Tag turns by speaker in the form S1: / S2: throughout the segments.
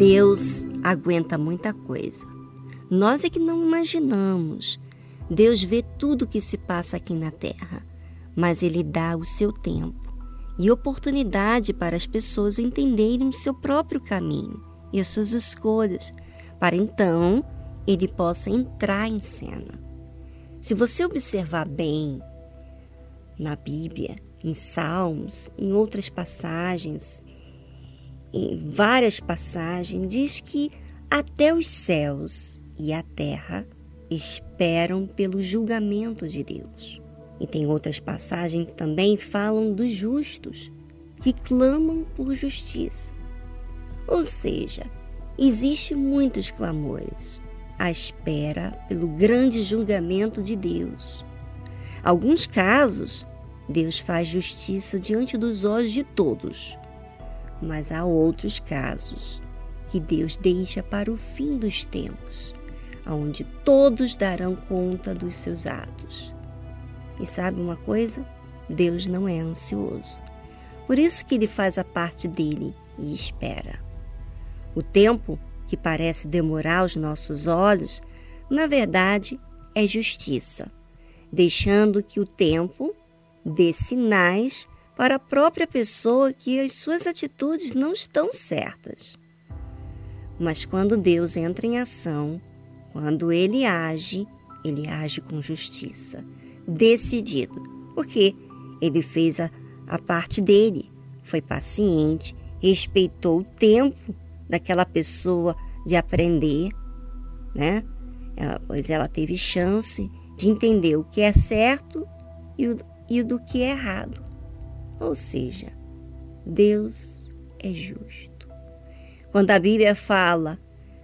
S1: Deus aguenta muita coisa. Nós é que não imaginamos. Deus vê tudo que se passa aqui na terra, mas Ele dá o seu tempo e oportunidade para as pessoas entenderem o seu próprio caminho e as suas escolhas, para então Ele possa entrar em cena. Se você observar bem na Bíblia, em Salmos, em outras passagens, em várias passagens, diz que até os céus e a terra esperam pelo julgamento de Deus. E tem outras passagens que também falam dos justos, que clamam por justiça. Ou seja, existe muitos clamores à espera pelo grande julgamento de Deus. Alguns casos, Deus faz justiça diante dos olhos de todos, mas há outros casos que Deus deixa para o fim dos tempos, onde todos darão conta dos seus atos. E sabe uma coisa? Deus não é ansioso. Por isso que ele faz a parte dele e espera. O tempo que parece demorar aos nossos olhos, na verdade, é justiça, deixando que o tempo dê sinais para a própria pessoa que as suas atitudes não estão certas. Mas quando Deus entra em ação, quando ele age, ele age com justiça, decidido, porque ele fez a, a parte dele, foi paciente, respeitou o tempo daquela pessoa de aprender, né? Ela, pois ela teve chance de entender o que é certo e o, e do que é errado. Ou seja, Deus é justo. Quando a Bíblia fala,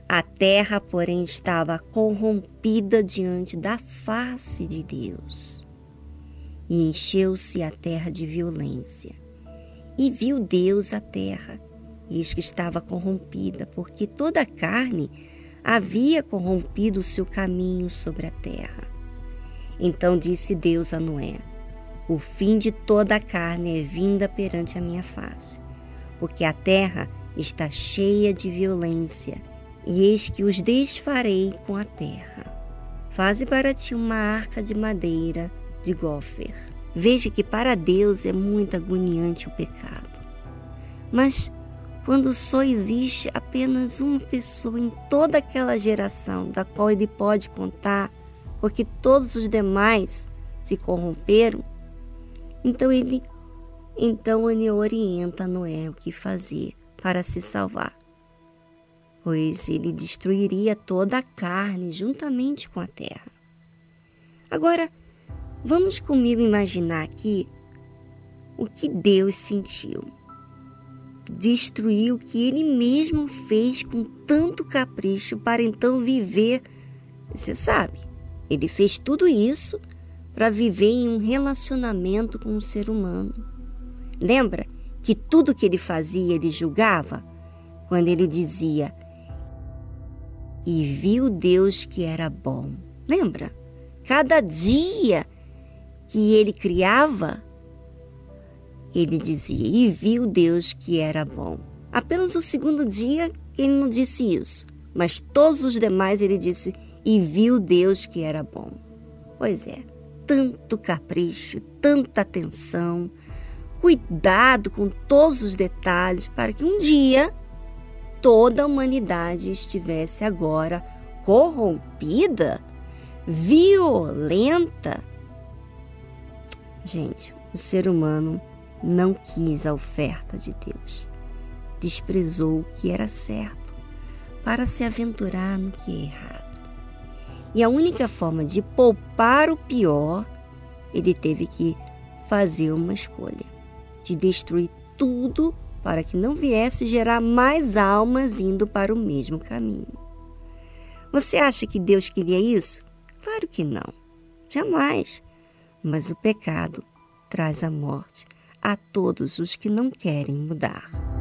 S1: a terra, porém, estava corrompida diante da face de Deus. E encheu-se a terra de violência. E viu Deus a terra, eis que estava corrompida, porque toda a carne havia corrompido o seu caminho sobre a terra. Então disse Deus a Noé: o fim de toda a carne é vinda perante a minha face, porque a terra está cheia de violência, e eis que os desfarei com a terra. Faze para ti uma arca de madeira de gofer. Veja que para Deus é muito agoniante o pecado. Mas quando só existe apenas uma pessoa em toda aquela geração da qual ele pode contar, porque todos os demais se corromperam, então ele então ele orienta Noé o que fazer para se salvar, pois ele destruiria toda a carne juntamente com a terra. Agora, vamos comigo imaginar aqui o que Deus sentiu. Destruir o que ele mesmo fez com tanto capricho para então viver. Você sabe, ele fez tudo isso para viver em um relacionamento com o ser humano. Lembra que tudo que ele fazia ele julgava? Quando ele dizia: E viu Deus que era bom. Lembra? Cada dia que ele criava, ele dizia: E viu Deus que era bom. Apenas o segundo dia ele não disse isso, mas todos os demais ele disse: E viu Deus que era bom. Pois é, tanto capricho, tanta atenção, cuidado com todos os detalhes para que um dia toda a humanidade estivesse agora corrompida, violenta. Gente, o ser humano não quis a oferta de Deus. Desprezou o que era certo para se aventurar no que é errado. E a única forma de poupar o pior, ele teve que fazer uma escolha de destruir tudo para que não viesse gerar mais almas indo para o mesmo caminho. Você acha que Deus queria isso? Claro que não. Jamais. Mas o pecado traz a morte a todos os que não querem mudar.